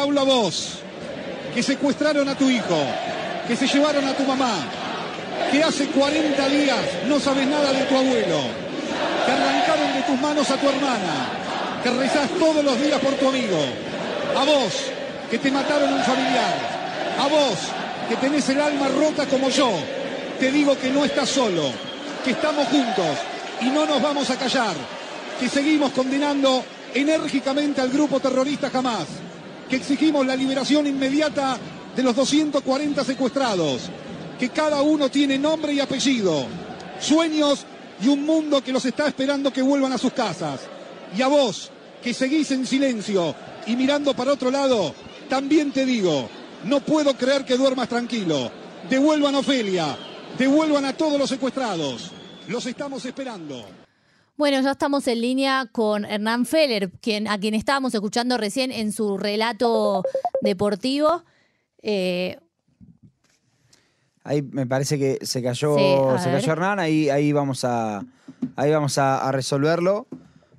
hablo a vos, que secuestraron a tu hijo, que se llevaron a tu mamá, que hace 40 días no sabes nada de tu abuelo, que arrancaron de tus manos a tu hermana, que rezás todos los días por tu amigo, a vos, que te mataron un familiar, a vos, que tenés el alma rota como yo, te digo que no estás solo, que estamos juntos y no nos vamos a callar, que seguimos condenando enérgicamente al grupo terrorista Hamas, que exigimos la liberación inmediata de los 240 secuestrados, que cada uno tiene nombre y apellido, sueños y un mundo que los está esperando que vuelvan a sus casas. Y a vos, que seguís en silencio y mirando para otro lado, también te digo, no puedo creer que duermas tranquilo. Devuelvan a Ofelia, devuelvan a todos los secuestrados. Los estamos esperando. Bueno, ya estamos en línea con Hernán Feller, quien, a quien estábamos escuchando recién en su relato deportivo. Eh, Ahí me parece que se cayó, Sí, se ver. cayó Hernán, ahí, ahí vamos a, ahí vamos a, a resolverlo.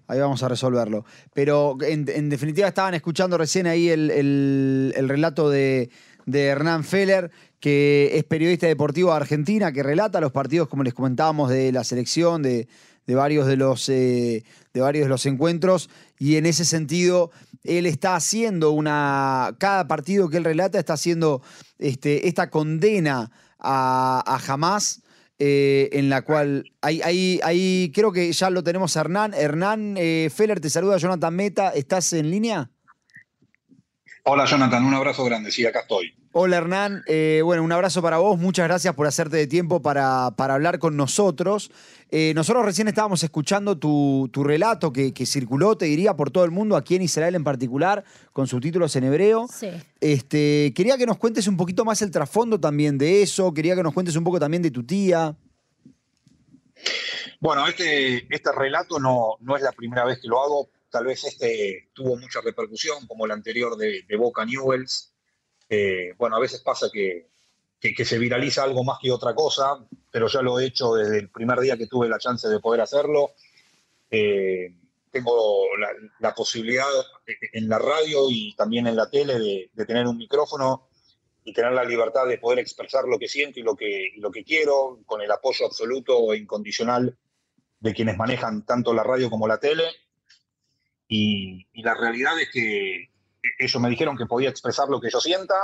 Ahí vamos a resolverlo. Pero en, en definitiva estaban escuchando recién ahí el, el- el relato de, de Hernán Feller, que es periodista deportivo de Argentina, que relata los partidos, como les comentábamos, de la selección, de, de varios de los, eh, de varios de los encuentros. Y en ese sentido, él está haciendo una. Cada partido que él relata está haciendo este, esta condena a, a Hamas. eh, en la cual ahí, ahí, creo que ya lo tenemos a Hernán. Hernán eh, Feller te saluda, Jonathan Meta. ¿Estás en línea? Hola Jonathan, un abrazo grande, sí, acá estoy. Hola Hernán, Eh, bueno, un abrazo para vos, muchas gracias por hacerte de tiempo para, para hablar con nosotros. Eh, nosotros recién estábamos escuchando tu, tu relato que, que circuló, te diría, por todo el mundo, aquí en Israel en particular, con subtítulos en hebreo. sí. Este, quería que nos cuentes un poquito más el trasfondo también de eso, quería que nos cuentes un poco también de tu tía. Bueno, este, este relato no, no es la primera vez que lo hago, tal vez este tuvo mucha repercusión, como el anterior de, Boca Newells. Eh, bueno, a veces pasa que, que- se viraliza algo más que otra cosa, pero ya lo he hecho desde el primer día que tuve la chance de poder hacerlo. Eh, tengo la, posibilidad en la radio y también en la tele de, de tener un micrófono y tener la libertad de poder expresar lo que siento y lo que, y lo que quiero, con el apoyo absoluto e incondicional de quienes manejan tanto la radio como la tele. Y, la realidad es que ellos me dijeron que podía expresar lo que yo sienta.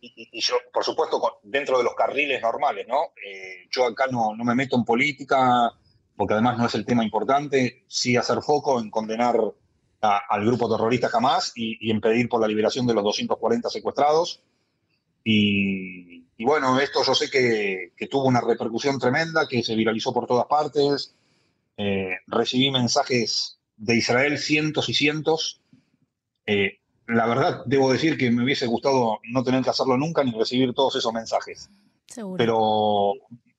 Y, yo, por supuesto, dentro de los carriles normales, ¿no? Eh, yo acá no, no me meto en política, porque además no es el tema importante. Sí hacer foco en condenar al grupo terrorista jamás y, en pedir por la liberación de los 240 secuestrados. Y, y bueno, esto yo sé que, que tuvo una repercusión tremenda, que se viralizó por todas partes. Eh, recibí mensajes de Israel, cientos y cientos. Eh, la verdad, debo decir que me hubiese gustado no tener que hacerlo nunca ni recibir todos esos mensajes. Seguro. Pero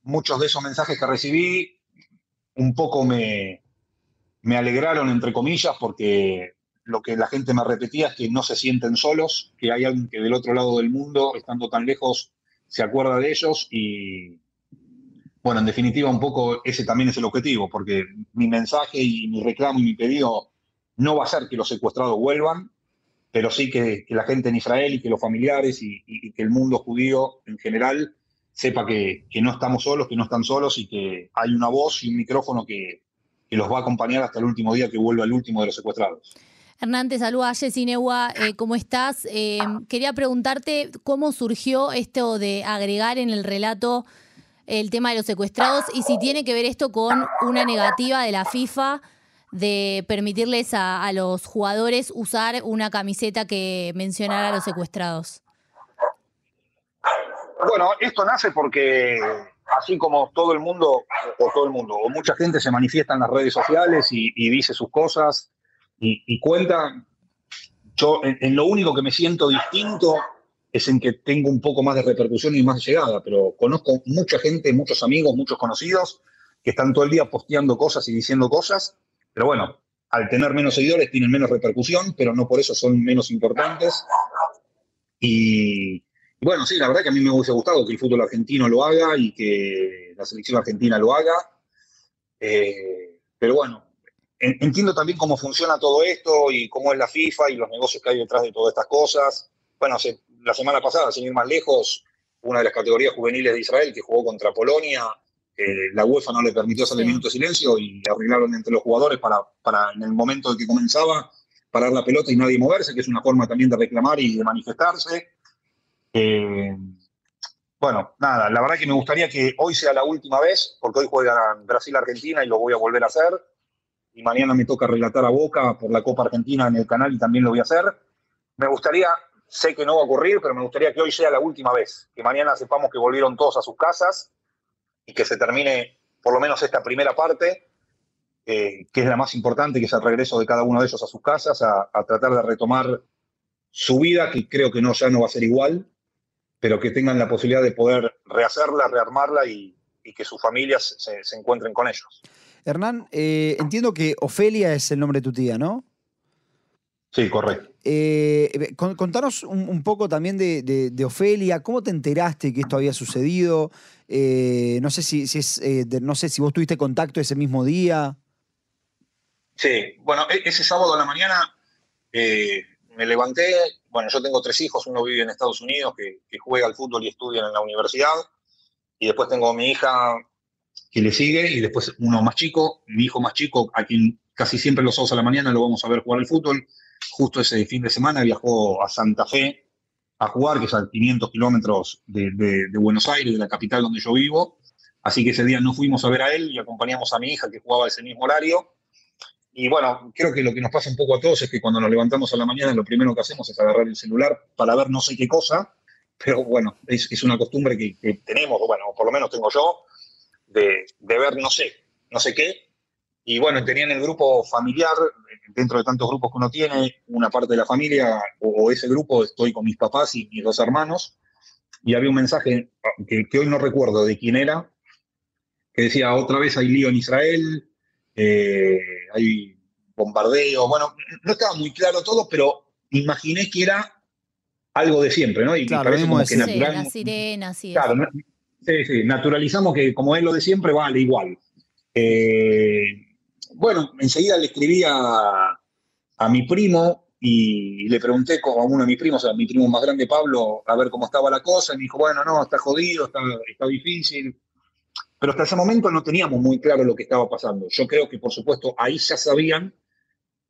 muchos de esos mensajes que recibí un poco me, me alegraron, entre comillas, porque lo que la gente me repetía es que no se sienten solos, que hay alguien que del otro lado del mundo, estando tan lejos, se acuerda de ellos y, bueno, en definitiva, un poco ese también es el objetivo, porque mi mensaje y mi reclamo y mi pedido no va a ser que los secuestrados vuelvan, pero sí que, la gente en Israel y que los familiares y, que el mundo judío en general sepa que, no estamos solos, que no están solos y que hay una voz y un micrófono que, los va a acompañar hasta el último día que vuelva el último de los secuestrados. Hernán, te saluda Jessy Neua, eh, ¿cómo estás? Eh, quería preguntarte cómo surgió esto de agregar en el relato el tema de los secuestrados y si tiene que ver esto con una negativa de la FIFA de permitirles a, los jugadores usar una camiseta que mencionara a los secuestrados. Bueno, esto nace porque así como todo el mundo, o todo el mundo, o mucha gente se manifiesta en las redes sociales y, dice sus cosas y, cuenta, yo en lo único que me siento distinto es en que tengo un poco más de repercusión y más llegada, pero conozco mucha gente, muchos amigos, muchos conocidos que están todo el día posteando cosas y diciendo cosas, pero bueno, al tener menos seguidores tienen menos repercusión, pero no por eso son menos importantes. Y, bueno, sí, la verdad que a mí me hubiese gustado que el fútbol argentino lo haga y que la selección argentina lo haga. Eh, pero bueno, entiendo también cómo funciona todo esto y cómo es la FIFA y los negocios que hay detrás de todas estas cosas. Bueno, la semana pasada, sin ir más lejos, una de las categorías juveniles de Israel que jugó contra Polonia, eh, la UEFA no le permitió hacer el minuto de silencio y arreglaron entre los jugadores para, para en el momento en que comenzaba parar la pelota y nadie moverse, que es una forma también de reclamar y de manifestarse. Eh, bueno, nada, la verdad que me gustaría que hoy sea la última vez, porque hoy juegan Brasil-Argentina y lo voy a volver a hacer. Y mañana me toca relatar a Boca por la Copa Argentina en el canal y también lo voy a hacer. Me gustaría, sé que no va a ocurrir, pero me gustaría que hoy sea la última vez, que mañana sepamos que volvieron todos a sus casas y que se termine por lo menos esta primera parte, eh, que es la más importante, que es el regreso de cada uno de ellos a sus casas, a, tratar de retomar su vida, que creo que no, ya no va a ser igual, pero que tengan la posibilidad de poder rehacerla, rearmarla y, que sus familias se, encuentren con ellos. Hernán, eh, entiendo que Ofelia es el nombre de tu tía, ¿no? Sí, correcto. Eh, contanos un, poco también de, Ofelia, ¿cómo te enteraste que esto había sucedido? Eh, no, sé si, es, eh, no sé si vos tuviste contacto ese mismo día. Sí, bueno, e, ese sábado a la mañana me levanté, bueno, yo tengo tres hijos, uno vive en Estados Unidos que, juega al fútbol y estudia en la universidad, y después tengo a mi hija que le sigue, y después uno más chico, mi hijo más chico, a quien casi siempre los sábados a la mañana lo vamos a ver jugar al fútbol, justo ese fin de semana viajó a Santa Fe a jugar, que es a 500 kilómetros de, Buenos Aires, de la capital donde yo vivo. Así que ese día no fuimos a ver a él y acompañamos a mi hija que jugaba ese mismo horario. Y bueno, creo que lo que nos pasa un poco a todos es que cuando nos levantamos a la mañana lo primero que hacemos es agarrar el celular para ver no sé qué cosa, pero bueno, es, una costumbre que, que, tenemos, bueno, por lo menos tengo yo, de, de ver no sé, no sé qué, y bueno, tenían el grupo familiar, dentro de tantos grupos que uno tiene, una parte de la familia o, ese grupo, estoy con mis papás y mis dos hermanos, y había un mensaje que, hoy no recuerdo de quién era, que decía, otra vez hay lío en Israel, eh, hay bombardeo, bueno, no estaba muy claro todo, pero imaginé que era algo de siempre, ¿no? Y claro, parece como que natural, sí, sí. Claro, sí, sí, naturalizamos que como es lo de siempre, vale igual. Eh, bueno, enseguida le escribí a, mi primo y le pregunté a uno de mis primos, a mi primo más grande, Pablo, a ver cómo estaba la cosa. Y me dijo, bueno, no, está jodido, está, está difícil. Pero hasta ese momento no teníamos muy claro lo que estaba pasando. Yo creo que, por supuesto, ahí ya sabían,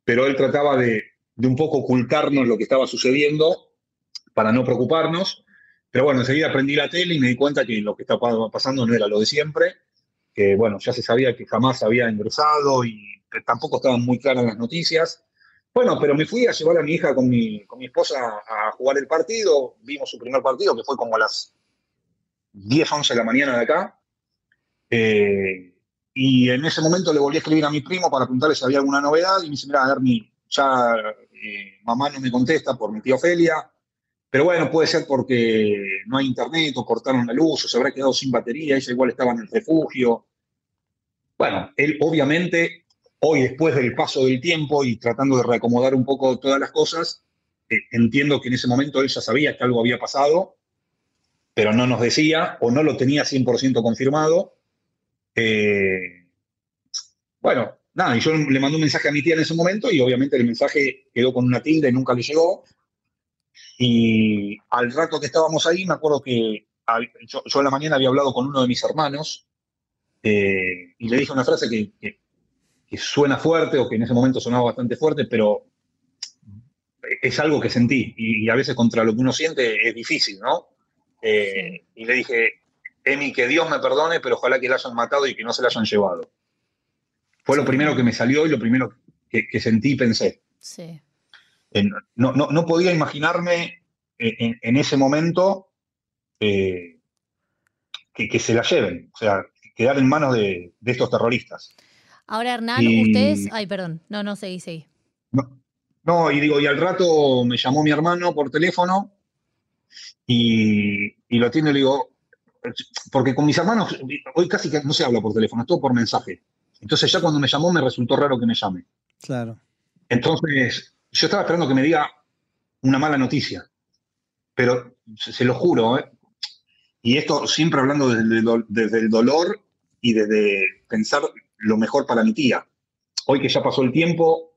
pero él trataba de, de un poco ocultarnos lo que estaba sucediendo para no preocuparnos. Pero bueno, enseguida prendí la tele y me di cuenta que lo que estaba pasando no era lo de siempre que bueno, ya se sabía que jamás había ingresado y tampoco estaban muy claras las noticias. Bueno, pero me fui a llevar a mi hija con mi, con mi esposa a jugar el partido, vimos su primer partido, que fue como a las 10, 11 de la mañana de acá. Eh, y en ese momento le volví a escribir a mi primo para preguntarle si había alguna novedad y me dice, mira, Hermi, ya eh, mamá no me contesta por mi tía Ofelia, pero bueno, puede ser porque no hay internet o cortaron la luz o se habrá quedado sin batería, ella igual estaba en el refugio. Bueno, él obviamente, hoy después del paso del tiempo y tratando de reacomodar un poco todas las cosas, eh, entiendo que en ese momento él ya sabía que algo había pasado, pero no nos decía o no lo tenía 100% confirmado. Eh, bueno, nada, y yo le mandé un mensaje a mi tía en ese momento y obviamente el mensaje quedó con una tilde y nunca le llegó. Y al rato que estábamos ahí, me acuerdo que yo, en la mañana había hablado con uno de mis hermanos eh, y le dije una frase que, suena fuerte o que en ese momento sonaba bastante fuerte, pero es algo que sentí y, a veces contra lo que uno siente es difícil, ¿no? Eh, y le dije, Emi, que Dios me perdone, pero ojalá que la hayan matado y que no se la hayan llevado. Fue lo primero que me salió y lo primero que, que sentí y pensé. Sí no, podía imaginarme en, ese momento eh, que, se la lleven, o sea, quedar en manos de, estos terroristas. Ahora, Hernán, ustedes. Ay, perdón. No, no, seguí, seguí. No, y digo, y al rato me llamó mi hermano por teléfono y, lo atiendo y le digo, porque con mis hermanos, hoy casi que no se habla por teléfono, es todo por mensaje. Entonces ya cuando me llamó me resultó raro que me llame. Claro. Entonces yo estaba esperando que me diga una mala noticia, pero se, lo juro, ¿eh? y esto siempre hablando desde, el dolor y desde pensar lo mejor para mi tía. hoy que ya pasó el tiempo,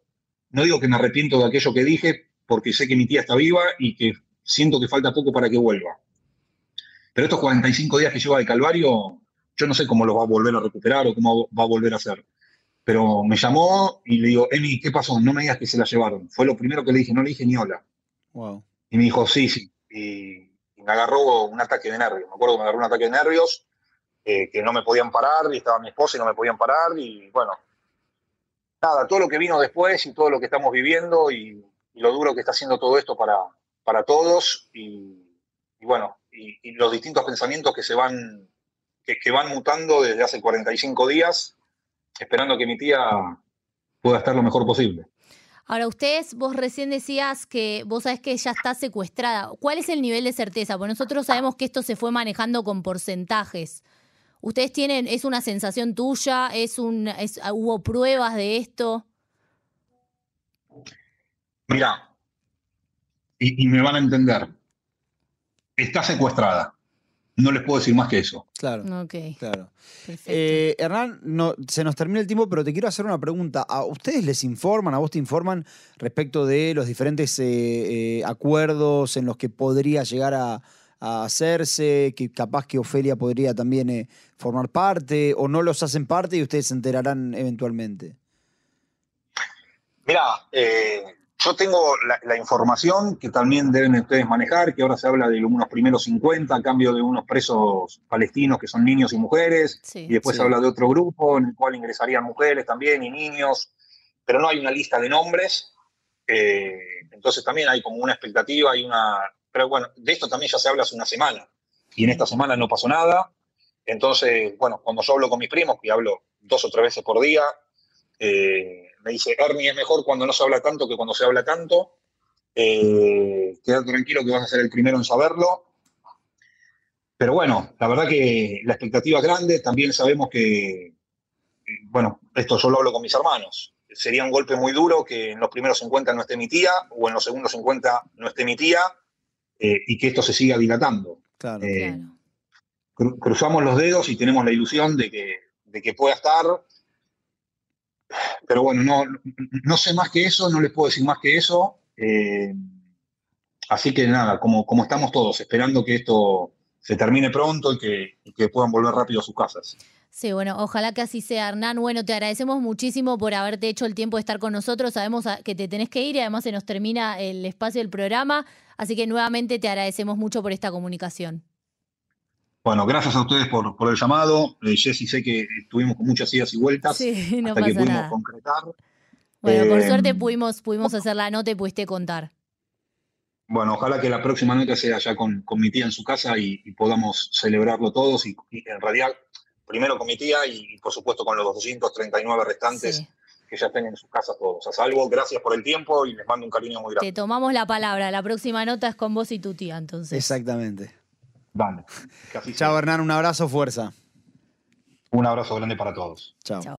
no digo que me arrepiento de aquello que dije, porque sé que mi tía está viva y que siento que falta poco para que vuelva. Pero estos 45 días que lleva de Calvario, yo no sé cómo los va a volver a recuperar o cómo va a volver a hacer. Pero me llamó y le digo, Emi, ¿qué pasó? No me digas que se la llevaron. Fue lo primero que le dije, no le dije ni hola. Wow. Y me dijo, sí, sí. Y, me agarró un ataque de nervios. Me acuerdo que me agarró un ataque de nervios, eh, que no me podían parar, y estaba mi esposa y no me podían parar. Y bueno, nada, todo lo que vino después y todo lo que estamos viviendo y, y lo duro que está haciendo todo esto para, para todos. Y, y bueno, y, y, los distintos pensamientos que se van, que, que van mutando desde hace 45 días, esperando que mi tía pueda estar lo mejor posible. Ahora, ustedes, vos recién decías que vos sabés que ella está secuestrada. ¿Cuál es el nivel de certeza? Porque nosotros sabemos que esto se fue manejando con porcentajes. ¿Ustedes tienen, es una sensación tuya? ¿Es un, es, ¿Hubo pruebas de esto? Mira, y, y me van a entender. Está secuestrada. No les puedo decir más que eso. Claro. Ok, Claro. perfecto. Eh, Hernán, no, se nos termina el tiempo, pero te quiero hacer una pregunta. ¿A ustedes les informan, a vos te informan respecto de los diferentes eh, eh, acuerdos en los que podría llegar a, a hacerse, que capaz que Ofelia podría también eh, formar parte, o no los hacen parte y ustedes se enterarán eventualmente? Mira, eh, yo tengo la, la, información que también deben ustedes manejar, que ahora se habla de unos primeros 50 a cambio de unos presos palestinos que son niños y mujeres, Sí. y después Sí. se habla de otro grupo en el cual ingresarían mujeres también y niños, pero no hay una lista de nombres, eh, entonces también hay como una expectativa y una... Pero bueno, de esto también ya se habla hace una semana, y en esta semana no pasó nada, entonces, bueno, cuando yo hablo con mis primos, que hablo dos o tres veces por día, eh, me dice, Ernie, es mejor cuando no se habla tanto que cuando se habla tanto. Eh, quédate tranquilo que vas a ser el primero en saberlo. Pero bueno, la verdad que la expectativa es grande. También sabemos que, eh, bueno, esto yo lo hablo con mis hermanos. Sería un golpe muy duro que en los primeros 50 no esté mi tía o en los segundos 50 no esté mi tía eh, y que esto se siga dilatando. Claro. Eh, Claro. cru- cruzamos los dedos y tenemos la ilusión de que, de que pueda estar. Pero bueno, no, no sé más que eso, no les puedo decir más que eso. Eh, así que nada, como, como estamos todos, esperando que esto se termine pronto y que, y que puedan volver rápido a sus casas. Sí, bueno, ojalá que así sea, Hernán. Bueno, te agradecemos muchísimo por haberte hecho el tiempo de estar con nosotros. Sabemos que te tenés que ir y además se nos termina el espacio del programa. Así que nuevamente te agradecemos mucho por esta comunicación. Bueno, gracias a ustedes por, por el llamado. Eh, Jessy, sé que estuvimos con muchas idas y vueltas Sí, no hasta que pasa pudimos nada. concretar. Bueno, por Eh, suerte pudimos, pudimos hacer la nota y pudiste contar. Bueno, ojalá que la próxima nota sea ya con, con mi tía en su casa y, y podamos celebrarlo todos y, y en realidad primero con mi tía y, y, por supuesto con los 239 restantes Sí. que ya estén en sus casas todos. A salvo, gracias por el tiempo y les mando un cariño muy Te grande. tomamos la palabra. La próxima nota es con vos y tu tía, entonces. Exactamente. Dale. Que así Chao. Hernán, un abrazo, fuerza. Un abrazo grande para todos. Chao. Chao.